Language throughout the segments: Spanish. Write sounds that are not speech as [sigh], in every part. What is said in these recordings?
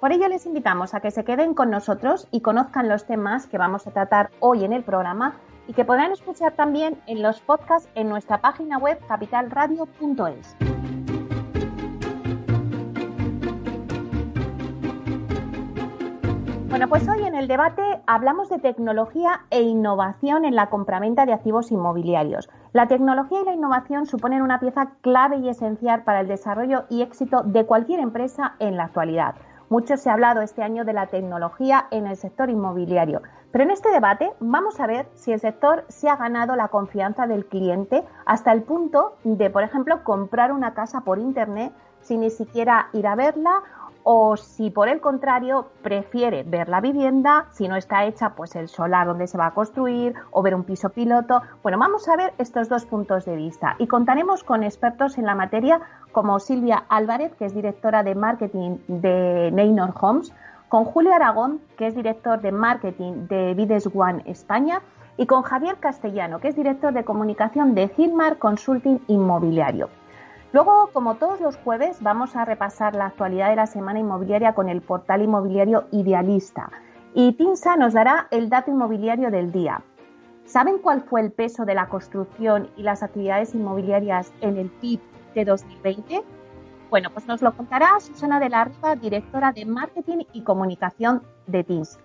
Por ello les invitamos a que se queden con nosotros y conozcan los temas que vamos a tratar hoy en el programa y que podrán escuchar también en los podcasts en nuestra página web capitalradio.es. Bueno, pues hoy en el debate hablamos de tecnología e innovación en la compraventa de activos inmobiliarios. La tecnología y la innovación suponen una pieza clave y esencial para el desarrollo y éxito de cualquier empresa en la actualidad. Mucho se ha hablado este año de la tecnología en el sector inmobiliario, pero en este debate vamos a ver si el sector se ha ganado la confianza del cliente hasta el punto de, por ejemplo, comprar una casa por Internet sin ni siquiera ir a verla o si por el contrario prefiere ver la vivienda, si no está hecha, pues el solar donde se va a construir o ver un piso piloto. Bueno, vamos a ver estos dos puntos de vista y contaremos con expertos en la materia como Silvia Álvarez, que es directora de marketing de Neynor Homes, con Julio Aragón, que es director de marketing de Vides One España, y con Javier Castellano, que es director de comunicación de Gilmar Consulting Inmobiliario. Luego, como todos los jueves, vamos a repasar la actualidad de la semana inmobiliaria con el portal inmobiliario Idealista. Y Tinsa nos dará el dato inmobiliario del día. ¿Saben cuál fue el peso de la construcción y las actividades inmobiliarias en el PIB de 2020? Bueno, pues nos lo contará Susana de la Riva, directora de Marketing y Comunicación de Tinsa.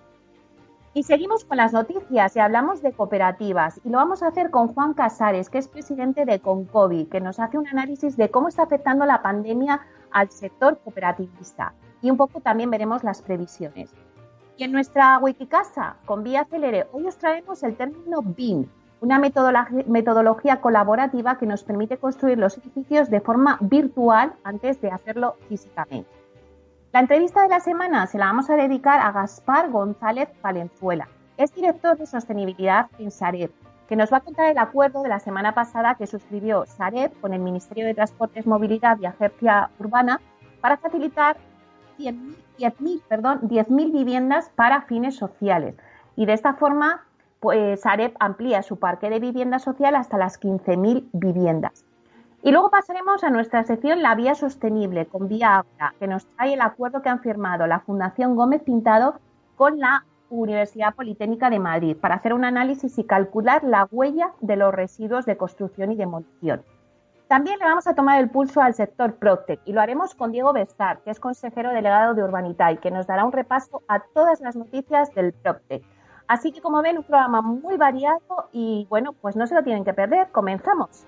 Y seguimos con las noticias y hablamos de cooperativas y lo vamos a hacer con Juan Casares, que es presidente de Concovi, que nos hace un análisis de cómo está afectando la pandemia al sector cooperativista y un poco también veremos las previsiones. Y en nuestra Wikicasa, con Vía Celere, hoy os traemos el término BIM, una metodología colaborativa que nos permite construir los edificios de forma virtual antes de hacerlo físicamente. La entrevista de la semana se la vamos a dedicar a Gaspar González Valenzuela. Es director de sostenibilidad en Sareb, que nos va a contar el acuerdo de la semana pasada que suscribió Sareb con el Ministerio de Transportes, Movilidad y Agencia Urbana para facilitar 10.000 perdón, 10 viviendas para fines sociales. Y de esta forma, pues, Sareb amplía su parque de vivienda social hasta las 15.000 viviendas. Y luego pasaremos a nuestra sección La Vía Sostenible con Vía Agua, que nos trae el acuerdo que han firmado la Fundación Gómez Pintado con la Universidad Politécnica de Madrid para hacer un análisis y calcular la huella de los residuos de construcción y demolición. También le vamos a tomar el pulso al sector Proctec y lo haremos con Diego Bestar, que es consejero delegado de Urbanita que nos dará un repaso a todas las noticias del Proctec. Así que como ven, un programa muy variado y bueno, pues no se lo tienen que perder. Comenzamos.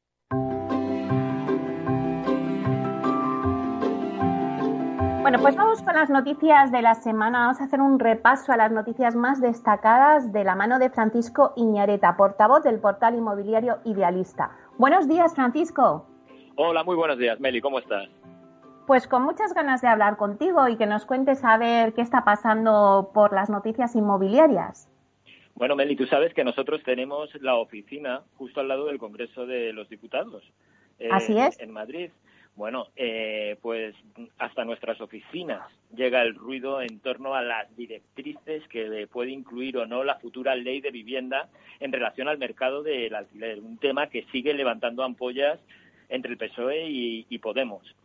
Bueno, pues vamos con las noticias de la semana. Vamos a hacer un repaso a las noticias más destacadas de la mano de Francisco Iñareta, portavoz del portal inmobiliario Idealista. Buenos días, Francisco. Hola, muy buenos días, Meli. ¿Cómo estás? Pues con muchas ganas de hablar contigo y que nos cuentes a ver qué está pasando por las noticias inmobiliarias. Bueno, Meli, tú sabes que nosotros tenemos la oficina justo al lado del Congreso de los Diputados. Eh, Así es. En Madrid. Bueno, eh, pues hasta nuestras oficinas llega el ruido en torno a las directrices que puede incluir o no la futura ley de vivienda en relación al mercado del alquiler, un tema que sigue levantando ampollas entre el PSOE y Podemos.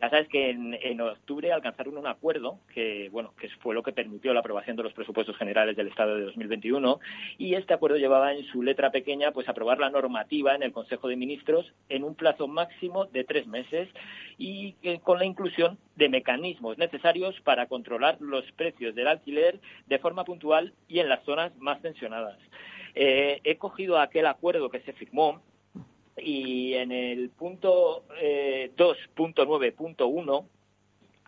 Ya sabes que en, octubre alcanzaron un acuerdo que, bueno, que fue lo que permitió la aprobación de los presupuestos generales del Estado de 2021 y este acuerdo llevaba en su letra pequeña pues aprobar la normativa en el Consejo de Ministros en un plazo máximo de tres meses y con la inclusión de mecanismos necesarios para controlar los precios del alquiler de forma puntual y en las zonas más tensionadas. Eh, he cogido aquel acuerdo que se firmó y en el punto eh, 2.9.1,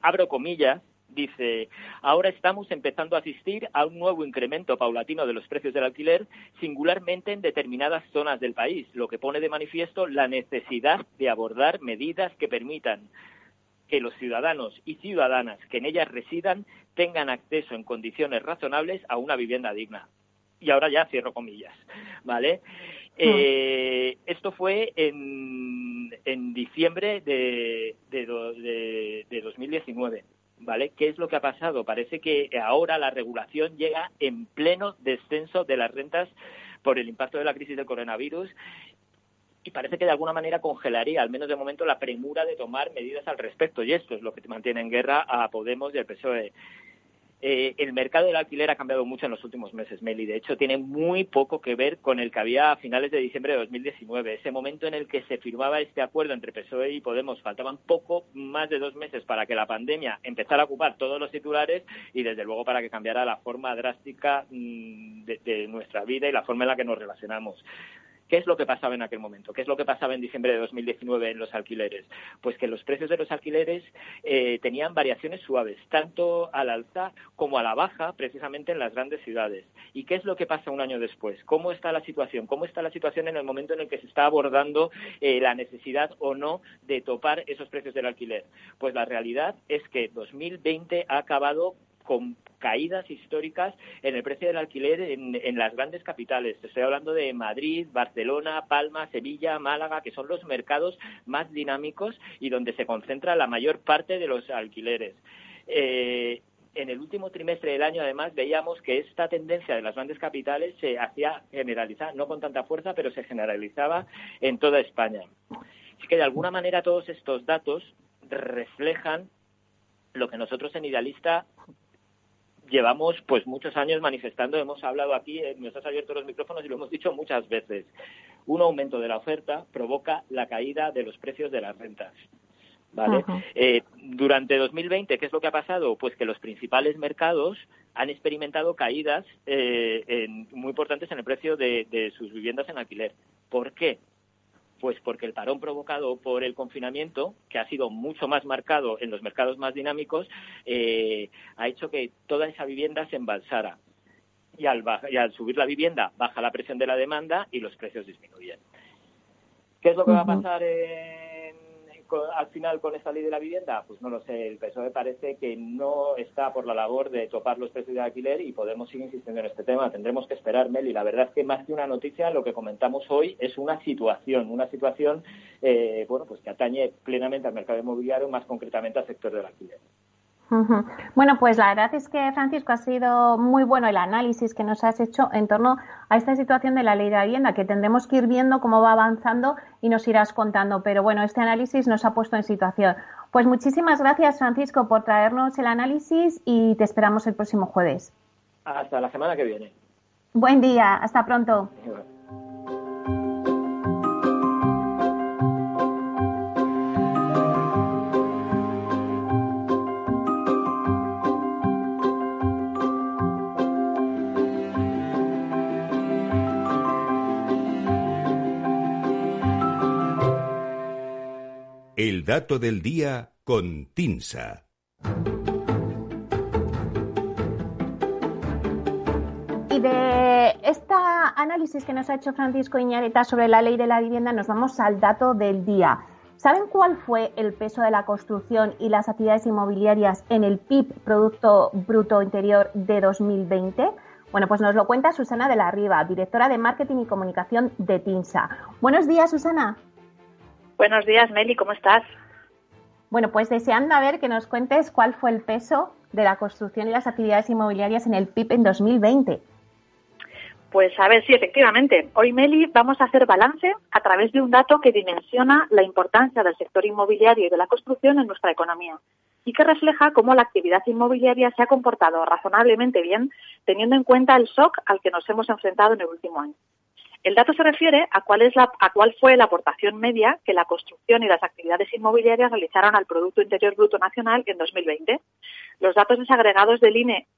abro comillas, dice, ahora estamos empezando a asistir a un nuevo incremento paulatino de los precios del alquiler, singularmente en determinadas zonas del país, lo que pone de manifiesto la necesidad de abordar medidas que permitan que los ciudadanos y ciudadanas que en ellas residan tengan acceso en condiciones razonables a una vivienda digna. Y ahora ya cierro comillas, ¿vale? Eh, esto fue en, en diciembre de, de, de, 2019. ¿Vale? ¿Qué es lo que ha pasado? Parece que ahora la regulación llega en pleno descenso de las rentas por el impacto de la crisis del coronavirus y parece que de alguna manera congelaría, al menos de momento, la premura de tomar medidas al respecto. Y esto es lo que mantiene en guerra a Podemos y al PSOE. Eh, el mercado del alquiler ha cambiado mucho en los últimos meses, Meli. De hecho, tiene muy poco que ver con el que había a finales de diciembre de 2019. Ese momento en el que se firmaba este acuerdo entre PSOE y Podemos. Faltaban poco más de dos meses para que la pandemia empezara a ocupar todos los titulares y, desde luego, para que cambiara la forma drástica mm, de nuestra vida y la forma en la que nos relacionamos. ¿Qué es lo que pasaba en aquel momento? ¿Qué es lo que pasaba en diciembre de 2019 en los alquileres? Pues que los precios de los alquileres eh, tenían variaciones suaves, tanto al alza como a la baja, precisamente en las grandes ciudades. ¿Y qué es lo que pasa un año después? ¿Cómo está la situación? ¿Cómo está la situación en el momento en el que se está abordando eh, la necesidad o no de topar esos precios del alquiler? Pues la realidad es que 2020 ha acabado con caídas históricas en el precio del alquiler en, las grandes capitales. Estoy hablando de Madrid, Barcelona, Palma, Sevilla, Málaga, que son los mercados más dinámicos y donde se concentra la mayor parte de los alquileres. Eh, en el último trimestre del año, además, veíamos que esta tendencia de las grandes capitales se hacía generalizar, no con tanta fuerza, pero se generalizaba en toda España. Así que, de alguna manera, todos estos datos reflejan lo que nosotros en Idealista llevamos pues muchos años manifestando, hemos hablado aquí, eh, nos has abierto los micrófonos y lo hemos dicho muchas veces. Un aumento de la oferta provoca la caída de los precios de las rentas. ¿Vale? Eh, durante 2020, ¿qué es lo que ha pasado? Pues que los principales mercados han experimentado caídas eh, muy importantes en el precio de sus viviendas en alquiler. ¿Por qué? Pues porque el parón provocado por el confinamiento, que ha sido mucho más marcado en los mercados más dinámicos, eh, ha hecho que toda esa vivienda se embalsara. Y al, y al subir la vivienda baja la presión de la demanda y los precios disminuyen. ¿Qué es lo que va a pasar en al final con esta ley de la vivienda? Pues no lo sé. El PSOE parece que no está por la labor de topar los precios de alquiler y podemos seguir insistiendo en este tema. Tendremos que esperar, Meli. La verdad es que más que una noticia, lo que comentamos hoy es una situación, una situación eh, bueno, pues que atañe plenamente al mercado inmobiliario, más concretamente al sector del alquiler. Bueno, pues la verdad es que, Francisco, ha sido muy bueno el análisis que nos has hecho en torno a esta situación de la ley de vivienda, que tendremos que ir viendo cómo va avanzando y nos irás contando. Pero bueno, este análisis nos ha puesto en situación. Pues muchísimas gracias, Francisco, por traernos el análisis y te esperamos el próximo jueves. Hasta la semana que viene. Buen día, hasta pronto. Dato del día con Tinsa. Y de este análisis que nos ha hecho Francisco Iñareta sobre la ley de la vivienda, nos vamos al dato del día. ¿Saben cuál fue el peso de la construcción y las actividades inmobiliarias en el PIB, Producto Bruto Interior, de 2020? Bueno, pues nos lo cuenta Susana de la Riva, directora de Marketing y Comunicación de TINSA. Buenos días, Susana. Buenos días, Meli, ¿cómo estás? Bueno, pues deseando a ver que nos cuentes cuál fue el peso de la construcción y las actividades inmobiliarias en el PIB en 2020. Pues a ver, sí, efectivamente. Hoy, Meli, vamos a hacer balance a través de un dato que dimensiona la importancia del sector inmobiliario y de la construcción en nuestra economía y que refleja cómo la actividad inmobiliaria se ha comportado razonablemente bien teniendo en cuenta el shock al que nos hemos enfrentado en el último año. El dato se refiere a cuál, es la, a cuál fue la aportación media que la construcción y las actividades inmobiliarias realizaron al Producto Interior Bruto Nacional en 2020. Los datos desagregados del INE,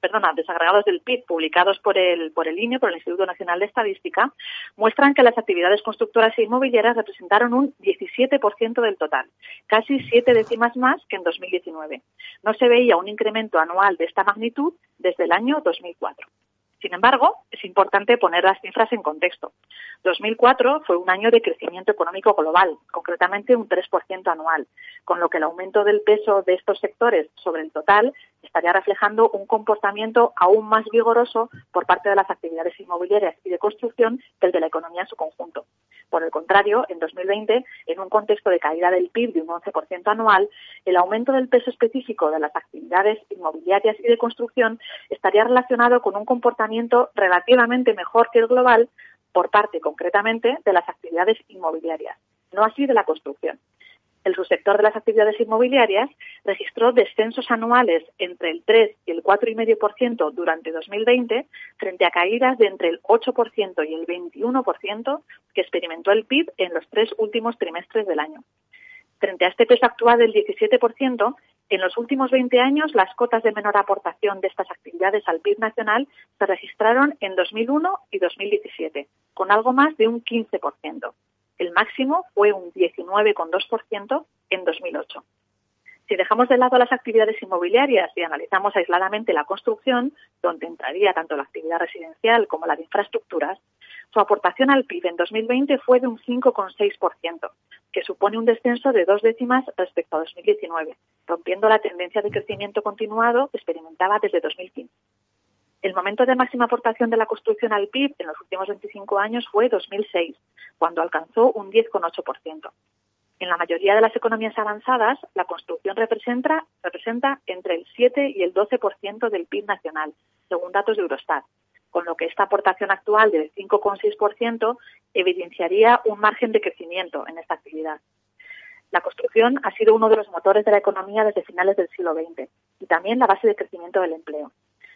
perdona, desagregados del PIB publicados por el, por el INE, por el Instituto Nacional de Estadística, muestran que las actividades constructoras e inmobiliarias representaron un 17% del total, casi siete décimas más que en 2019. No se veía un incremento anual de esta magnitud desde el año 2004. Sin embargo, es importante poner las cifras en contexto. 2004 fue un año de crecimiento económico global, concretamente un 3% anual, con lo que el aumento del peso de estos sectores sobre el total estaría reflejando un comportamiento aún más vigoroso por parte de las actividades inmobiliarias y de construcción que el de la economía en su conjunto. Por el contrario, en 2020, en un contexto de caída del PIB de un 11% anual, el aumento del peso específico de las actividades inmobiliarias y de construcción estaría relacionado con un comportamiento relativamente mejor que el global por parte concretamente de las actividades inmobiliarias, no así de la construcción el subsector de las actividades inmobiliarias registró descensos anuales entre el 3 y el 4,5% durante 2020 frente a caídas de entre el 8% y el 21% que experimentó el PIB en los tres últimos trimestres del año. Frente a este peso actual del 17%, en los últimos 20 años las cotas de menor aportación de estas actividades al PIB nacional se registraron en 2001 y 2017, con algo más de un 15%. El máximo fue un 19,2% en 2008. Si dejamos de lado las actividades inmobiliarias y analizamos aisladamente la construcción, donde entraría tanto la actividad residencial como la de infraestructuras, su aportación al PIB en 2020 fue de un 5,6%, que supone un descenso de dos décimas respecto a 2019, rompiendo la tendencia de crecimiento continuado que experimentaba desde 2015. El momento de máxima aportación de la construcción al PIB en los últimos 25 años fue 2006, cuando alcanzó un 10,8%. En la mayoría de las economías avanzadas, la construcción representa, entre el 7 y el 12% del PIB nacional, según datos de Eurostat, con lo que esta aportación actual del 5,6% evidenciaría un margen de crecimiento en esta actividad. La construcción ha sido uno de los motores de la economía desde finales del siglo XX y también la base de crecimiento del empleo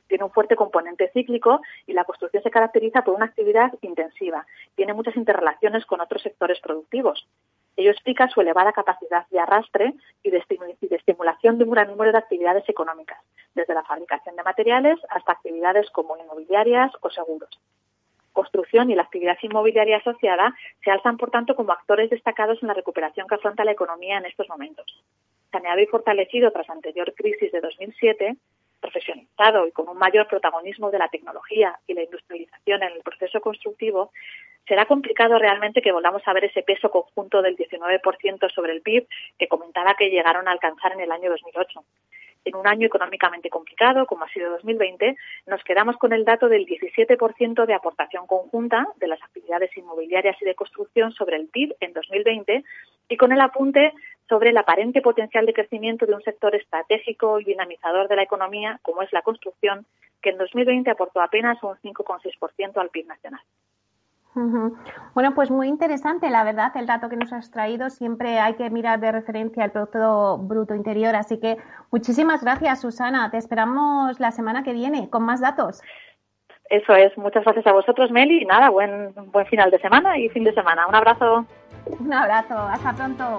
tiene un fuerte componente cíclico y la construcción se caracteriza por una actividad intensiva. Tiene muchas interrelaciones con otros sectores productivos. Ello explica su elevada capacidad de arrastre y de, estimulación de un gran número de actividades económicas, desde la fabricación de materiales hasta actividades como inmobiliarias o seguros. Construcción y la actividad inmobiliaria asociada se alzan, por tanto, como actores destacados en la recuperación que afronta la economía en estos momentos. Saneado y fortalecido tras la anterior crisis de 2007, profesionalizado y con un mayor protagonismo de la tecnología y la industrialización en el proceso constructivo, será complicado realmente que volvamos a ver ese peso conjunto del 19% sobre el PIB que comentaba que llegaron a alcanzar en el año 2008. En un año económicamente complicado, como ha sido 2020, nos quedamos con el dato del 17% de aportación conjunta de las actividades inmobiliarias y de construcción sobre el PIB en 2020 y con el apunte sobre el aparente potencial de crecimiento de un sector estratégico y dinamizador de la economía, como es la construcción, que en 2020 aportó apenas un 5,6% al PIB nacional. Bueno, pues muy interesante, la verdad, el dato que nos has traído. Siempre hay que mirar de referencia el Producto Bruto Interior. Así que muchísimas gracias, Susana. Te esperamos la semana que viene con más datos. Eso es. Muchas gracias a vosotros, Meli. Y nada, buen, buen final de semana y fin de semana. Un abrazo. Un abrazo, hasta pronto.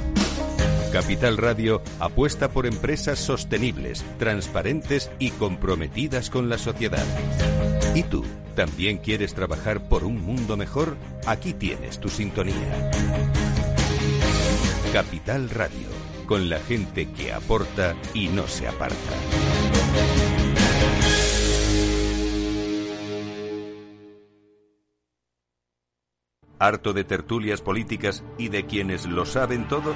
Capital Radio apuesta por empresas sostenibles, transparentes y comprometidas con la sociedad. ¿Y tú? ¿También quieres trabajar por un mundo mejor? Aquí tienes tu sintonía. Capital Radio, con la gente que aporta y no se aparta. ¿Harto de tertulias políticas y de quienes lo saben todo?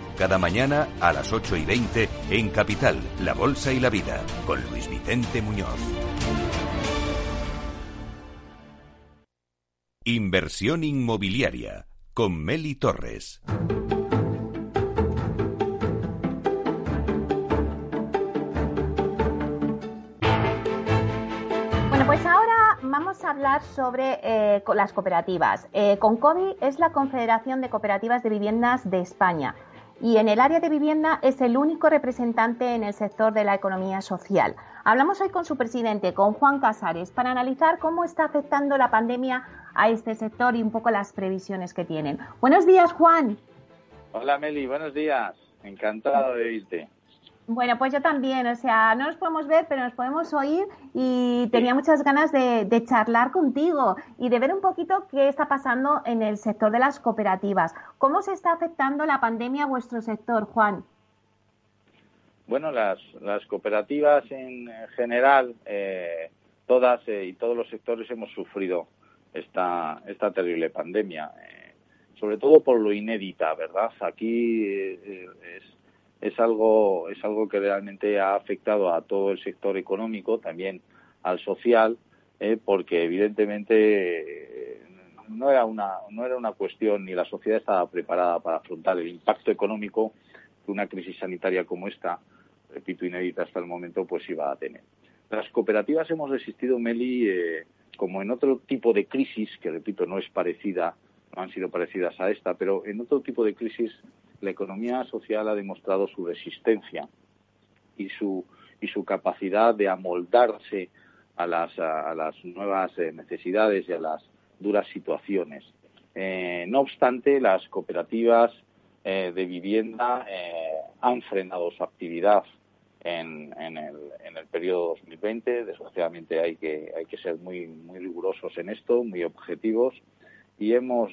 cada mañana a las 8 y 20 en Capital, La Bolsa y la Vida, con Luis Vicente Muñoz. Inversión inmobiliaria, con Meli Torres. Bueno, pues ahora vamos a hablar sobre eh, las cooperativas. Eh, CONCOVI es la Confederación de Cooperativas de Viviendas de España y en el área de vivienda es el único representante en el sector de la economía social. Hablamos hoy con su presidente, con Juan Casares, para analizar cómo está afectando la pandemia a este sector y un poco las previsiones que tienen. Buenos días, Juan. Hola, Meli, buenos días. Encantado de oírte. Bueno, pues yo también, o sea, no nos podemos ver, pero nos podemos oír y tenía muchas ganas de, charlar contigo y de ver un poquito qué está pasando en el sector de las cooperativas. ¿Cómo se está afectando la pandemia a vuestro sector, Juan? Bueno, las, cooperativas en general, eh, todas eh, y todos los sectores hemos sufrido esta, esta terrible pandemia, eh, sobre todo por lo inédita, ¿verdad? Aquí es es algo, es algo que realmente ha afectado a todo el sector económico, también al social, eh, porque evidentemente eh, no era una no era una cuestión ni la sociedad estaba preparada para afrontar el impacto económico que una crisis sanitaria como esta, repito inédita hasta el momento, pues iba a tener. Las cooperativas hemos resistido, Meli, eh, como en otro tipo de crisis, que repito no es parecida, no han sido parecidas a esta, pero en otro tipo de crisis la economía social ha demostrado su resistencia y su, y su capacidad de amoldarse a las, a las nuevas eh, necesidades y a las duras situaciones. Eh, no obstante, las cooperativas eh, de vivienda han frenado su actividad en, en, el, en el periodo 2020. Desgraciadamente hay que, hay que ser muy, muy rigurosos en esto, muy objetivos, y hemos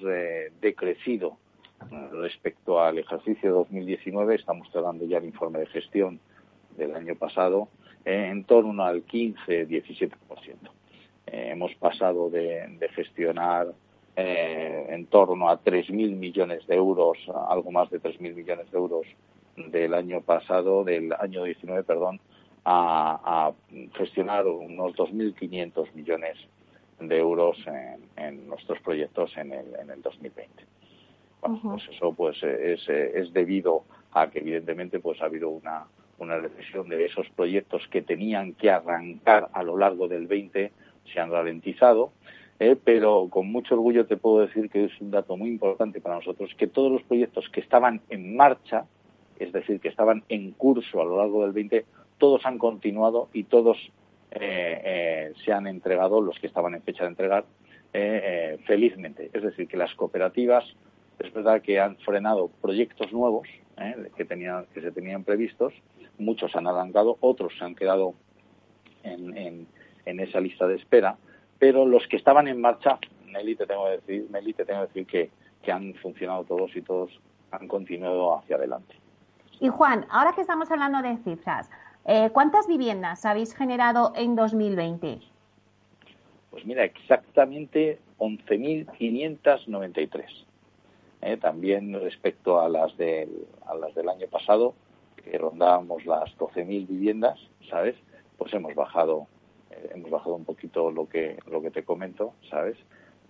decrecido Respecto al ejercicio 2019, estamos tratando ya el informe de gestión del año pasado en torno al 15-17%. Eh, hemos pasado de, gestionar eh, en torno a 3.000 millones de euros, algo más de 3.000 millones de euros del año pasado, del año 19, perdón, a, gestionar unos 2.500 millones de euros en, nuestros proyectos en el, en el 2020 pues eso pues es, es, debido a que evidentemente pues ha habido una, una recesión de esos proyectos que tenían que arrancar a lo largo del 20 se han ralentizado, eh, pero con mucho orgullo te puedo decir que es un dato muy importante para nosotros que todos los proyectos que estaban en marcha, es decir, que estaban en curso a lo largo del 20, todos han continuado y todos eh, eh, se han entregado, los que estaban en fecha de entregar, felizmente. Es decir, que las cooperativas es verdad que han frenado proyectos nuevos ¿eh? que, tenían, que se tenían previstos, muchos han arrancado, otros se han quedado en, en, esa lista de espera, pero los que estaban en marcha, Nelly, te tengo que decir, Nelly, te tengo que decir que, que han funcionado todos y todos han continuado hacia adelante. Y Juan, ahora que estamos hablando de cifras, Eh, ¿Cuántas viviendas habéis generado en 2020? Pues mira, exactamente 11.593. Eh, también respecto a las, del, a las del año pasado, que rondábamos las 12.000 viviendas, ¿sabes? Pues hemos bajado eh, hemos bajado un poquito lo que lo que te comento, ¿sabes?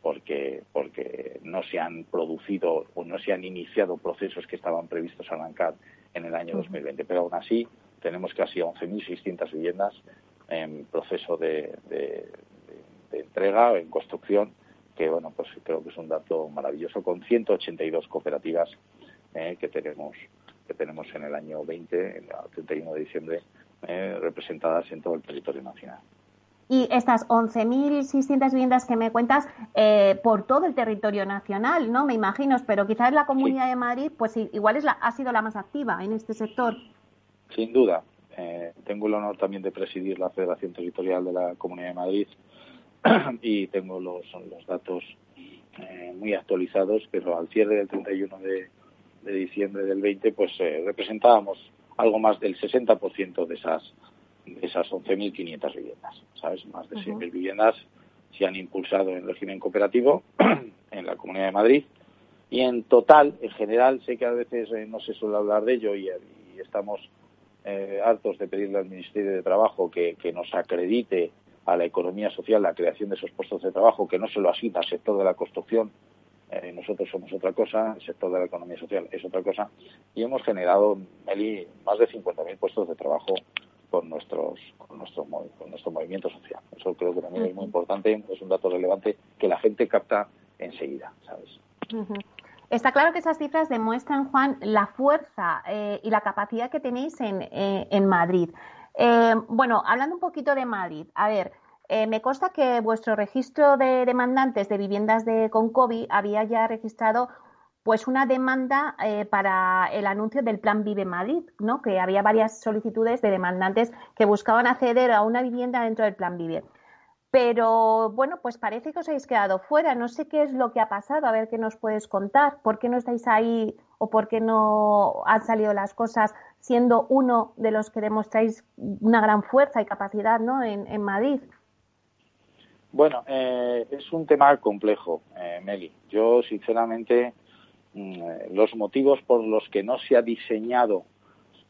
Porque porque no se han producido o no se han iniciado procesos que estaban previstos arrancar en el año 2020, pero aún así tenemos casi 11.600 viviendas en proceso de, de, de, entrega, en construcción, que bueno, pues creo que es un dato maravilloso, con 182 cooperativas eh, que tenemos que tenemos en el año 20, el 31 de diciembre, eh, representadas en todo el territorio nacional. Y estas 11.600 viviendas que me cuentas eh, por todo el territorio nacional, ¿no? Me imagino, pero quizás la Comunidad de Madrid, pues igual es la, ha sido la más activa en este sector. Sin duda. Eh, tengo el honor también de presidir la Federación Territorial de la Comunidad de Madrid [clears throat] y tengo los, los datos eh, muy actualizados, pero al cierre del 31 de, de diciembre del 20, pues eh, representábamos algo más del 60% de esas de esas 11.500 viviendas, ¿sabes? Más de 100.000 viviendas se han impulsado en régimen cooperativo [clears throat] en la Comunidad de Madrid y en total, en general, sé que a veces no se suele hablar de ello y, y estamos eh, hartos de pedirle al Ministerio de Trabajo que, que, nos acredite a la economía social la creación de esos puestos de trabajo, que no se lo asigna al sector de la construcción. Eh, nosotros somos otra cosa, el sector de la economía social es otra cosa, y hemos generado, Meli, más de 50.000 puestos de trabajo con nuestros con nuestro, con nuestro movimiento social. Eso creo que también es muy importante, es un dato relevante que la gente capta enseguida, ¿sabes? Está claro que esas cifras demuestran, Juan, la fuerza eh, y la capacidad que tenéis en, eh, en Madrid. Eh, bueno, hablando un poquito de Madrid, a ver, eh, me consta que vuestro registro de demandantes de viviendas de Concovi había ya registrado pues una demanda eh, para el anuncio del Plan Vive Madrid, ¿no? Que había varias solicitudes de demandantes que buscaban acceder a una vivienda dentro del Plan Vive. Pero bueno, pues parece que os habéis quedado fuera. No sé qué es lo que ha pasado. A ver qué nos puedes contar. ¿Por qué no estáis ahí o por qué no han salido las cosas siendo uno de los que demostráis una gran fuerza y capacidad ¿no? en, Madrid? Bueno, eh, es un tema complejo, eh, Meli. Yo, sinceramente, mm, los motivos por los que no se ha diseñado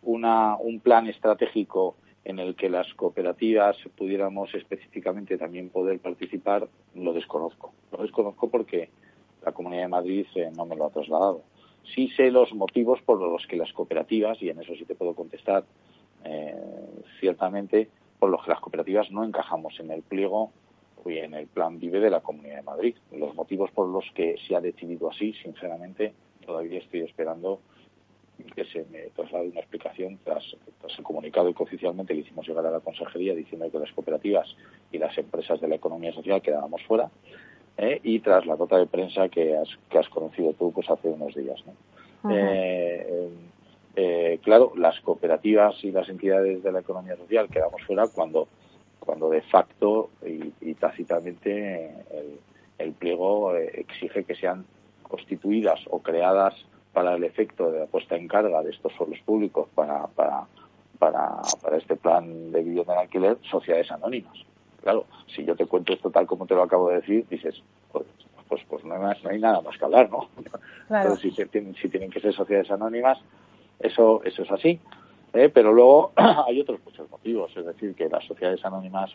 una, un plan estratégico en el que las cooperativas pudiéramos específicamente también poder participar, lo desconozco. Lo desconozco porque la Comunidad de Madrid eh, no me lo ha trasladado. Sí sé los motivos por los que las cooperativas, y en eso sí te puedo contestar eh, ciertamente, por los que las cooperativas no encajamos en el pliego y en el plan Vive de la Comunidad de Madrid. Los motivos por los que se ha decidido así, sinceramente, todavía estoy esperando que se me traslade una explicación tras, tras el comunicado que oficialmente le hicimos llegar a la Consejería diciendo que las cooperativas y las empresas de la economía social quedábamos fuera ¿eh? y tras la nota de prensa que has, que has conocido tú pues hace unos días. ¿no? eh, eh, claro, las cooperativas y las entidades de la economía social quedamos fuera cuando, cuando de facto y, y tácitamente el, el pliego eh, exige que sean constituidas o creadas para el efecto de la puesta en carga de estos suelos públicos para, para, para, para este plan de vivienda en alquiler, sociedades anónimas. Claro, si yo te cuento esto tal como te lo acabo de decir, dices, pues, pues, pues no, hay más, no hay nada más que hablar, ¿no? Claro. Entonces, si, tienen, si tienen que ser sociedades anónimas, eso, eso es así. ¿eh? Pero luego [clears throat] hay otros muchos motivos, es decir, que las sociedades anónimas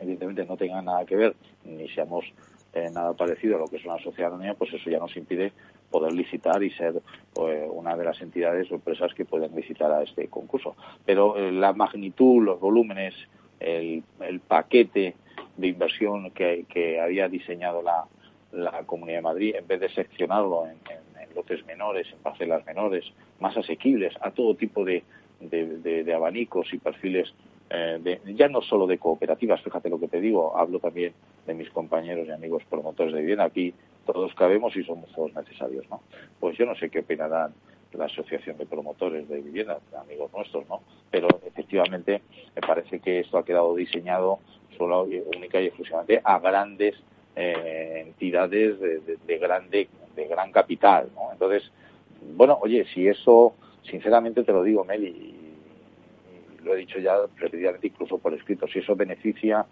evidentemente no tengan nada que ver, ni seamos eh, nada parecido a lo que es una sociedad anónima, pues eso ya nos impide poder licitar y ser pues, una de las entidades o empresas que pueden licitar a este concurso. Pero eh, la magnitud, los volúmenes, el, el paquete de inversión que, había diseñado la, la Comunidad de Madrid, en vez de seccionarlo en, lotes menores, en parcelas menores, más asequibles a todo tipo de, de, de, de abanicos y perfiles eh, de, ya no solo de cooperativas, fíjate lo que te digo, hablo también de mis compañeros y amigos promotores de vivienda. Aquí todos cabemos y somos todos necesarios, ¿no? Pues yo no sé qué opinarán la Asociación de Promotores de Vivienda, amigos nuestros, ¿no? Pero efectivamente me parece que esto ha quedado diseñado solo única y exclusivamente a grandes eh, entidades de, de, de, grande, de gran capital, ¿no? Entonces, bueno, oye, si eso, sinceramente te lo digo, Meli, lo he dicho ya previamente incluso por escrito, si eso beneficia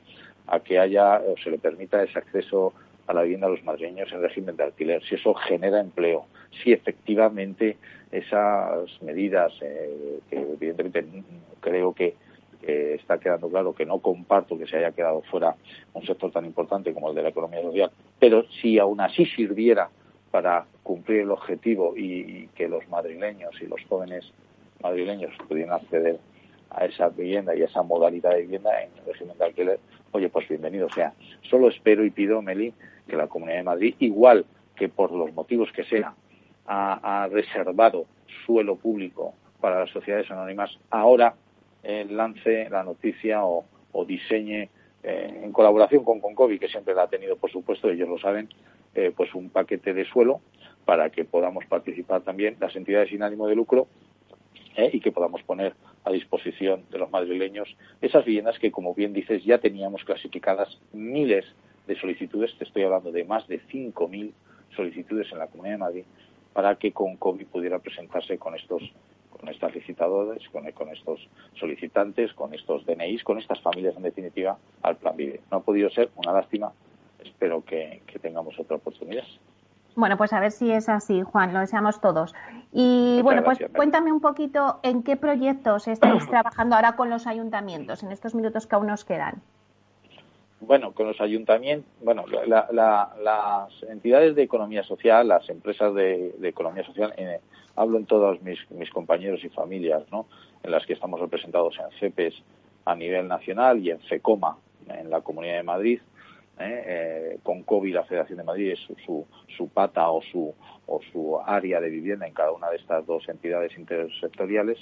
a que haya o se le permita ese acceso a la vivienda a los madrileños en régimen de alquiler, si eso genera empleo, si efectivamente esas medidas, eh, que evidentemente creo que, está quedando claro que no comparto que se haya quedado fuera un sector tan importante como el de la economía social, pero si aún así sirviera para cumplir el objetivo y, que los madrileños y los jóvenes madrileños pudieran acceder a esa vivienda y a esa modalidad de vivienda en régimen de alquiler, oye, pues bienvenido sea. Solo espero y pido, Meli, que la Comunidad de Madrid, igual que por los motivos que sea, ha, reservado suelo público para las sociedades anónimas, ahora eh, lance la noticia o, diseñe, eh, en colaboración con Concovi, que siempre la ha tenido, por supuesto, ellos lo saben, eh, pues un paquete de suelo para que podamos participar también las entidades sin ánimo de lucro y que podamos poner a disposición de los madrileños esas viviendas que, como bien dices, ya teníamos clasificadas miles de solicitudes, te estoy hablando de más de 5.000 solicitudes en la Comunidad de Madrid, para que con COVID pudiera presentarse con estos con estas licitadores, con, estos solicitantes, con estos DNIs, con estas familias en definitiva al Plan Vive. No ha podido ser, una lástima, espero que, tengamos otra oportunidad. Bueno, pues a ver si es así, Juan, lo deseamos todos. Y bueno, pues cuéntame un poquito en qué proyectos estáis [clears throat] trabajando ahora con los ayuntamientos en estos minutos que aún nos quedan. Bueno, con los ayuntamientos, bueno, las entidades de economía social, las empresas de, economía social, eh, hablo en todos mis, compañeros y familias, ¿no? En las que estamos representados en CEPES a nivel nacional y en FECOMA, en la Comunidad de Madrid, ¿eh? Eh, con COVID la Federación de Madrid es su, su, pata o su, o su área de vivienda en cada una de estas dos entidades intersectoriales,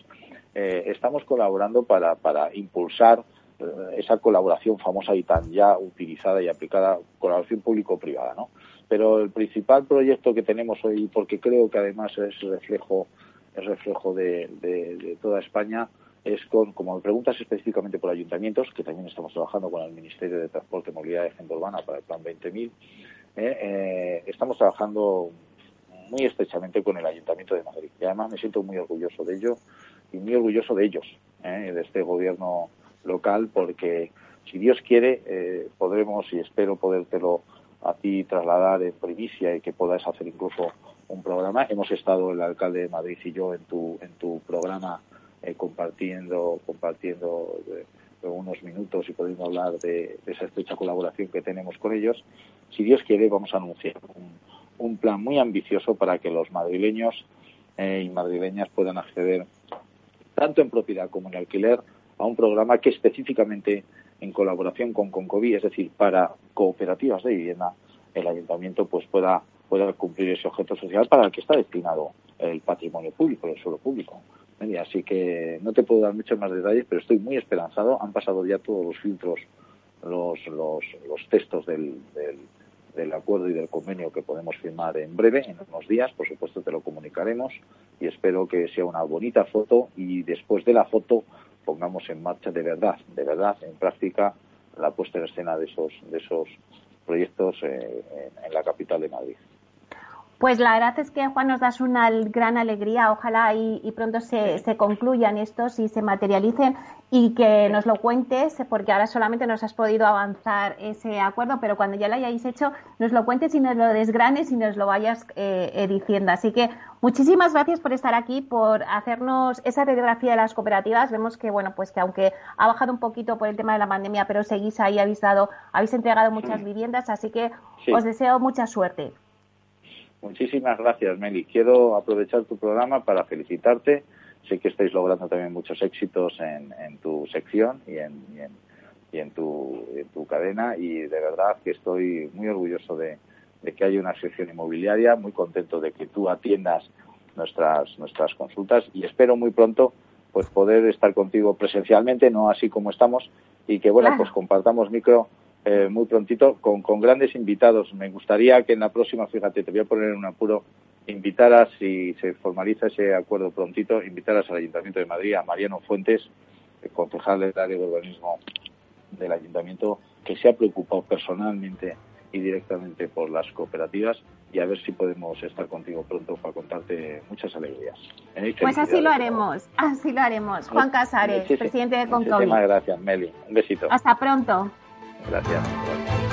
estamos colaborando para, para impulsar eh, esa colaboración famosa y tan ya utilizada y aplicada, colaboración público-privada, ¿no? Pero el principal proyecto que tenemos hoy, porque creo que además es reflejo, es reflejo de, toda España, es con, como preguntas específicamente por ayuntamientos, que también estamos trabajando con el Ministerio de Transporte, Movilidad y Agenda Urbana para el Plan 20.000, eh, eh, estamos trabajando muy estrechamente con el Ayuntamiento de Madrid. Y además me siento muy orgulloso de ello y muy orgulloso de ellos, de este gobierno local porque si Dios quiere eh, podremos y espero podértelo a ti trasladar en primicia y que puedas hacer incluso un programa. Hemos estado el alcalde de Madrid y yo en tu en tu programa eh, compartiendo compartiendo eh, unos minutos y pudiendo hablar de, esa estrecha colaboración que tenemos con ellos. Si Dios quiere vamos a anunciar un, plan muy ambicioso para que los madrileños y madrileñas puedan acceder tanto en propiedad como en alquiler a un programa que específicamente en colaboración con Concovi, es decir, para cooperativas de vivienda, el ayuntamiento pues pueda, pueda cumplir ese objeto social para el que está destinado el patrimonio público, el suelo público. Así que no te puedo dar muchos más detalles, pero estoy muy esperanzado. Han pasado ya todos los filtros, los, los, los textos del, del, del acuerdo y del convenio que podemos firmar en breve, en unos días, por supuesto te lo comunicaremos y espero que sea una bonita foto y después de la foto pongamos en marcha de verdad, de verdad, en práctica, la puesta en escena de esos, de esos proyectos eh, en la capital de Madrid. Pues la verdad es que, Juan, nos das una gran alegría. Ojalá y, pronto se, se, concluyan estos y se materialicen y que nos lo cuentes, porque ahora solamente nos has podido avanzar ese acuerdo, pero cuando ya lo hayáis hecho, nos lo cuentes y nos lo desgranes y nos lo vayas eh, diciendo. Así que muchísimas gracias por estar aquí, por hacernos esa radiografía de las cooperativas. Vemos que, bueno, pues que aunque ha bajado un poquito por el tema de la pandemia, pero seguís ahí, habéis dado, habéis entregado muchas viviendas, así que os deseo mucha suerte. Muchísimas gracias, Meli. Quiero aprovechar tu programa para felicitarte. Sé que estáis logrando también muchos éxitos en, tu sección y en, en, tu, cadena y de verdad que estoy muy orgulloso de, que haya una sección inmobiliaria, muy contento de que tú atiendas nuestras, nuestras consultas y espero muy pronto pues poder estar contigo presencialmente, no así como estamos, y que bueno, pues compartamos micro eh, muy prontito con, con, grandes invitados. Me gustaría que en la próxima, fíjate, te voy a poner en un apuro, invitaras, si se formaliza ese acuerdo prontito, invitaras al Ayuntamiento de Madrid, a Mariano Fuentes, el concejal del área de urbanismo del Ayuntamiento, que se ha preocupado personalmente y directamente por las cooperativas y a ver si podemos estar contigo pronto para contarte muchas alegrías. Pues así lo haremos, así lo haremos. Juan Casares, presidente de Conclovi. Muchísimas gracias, Meli. Un besito. Hasta pronto. Gracias.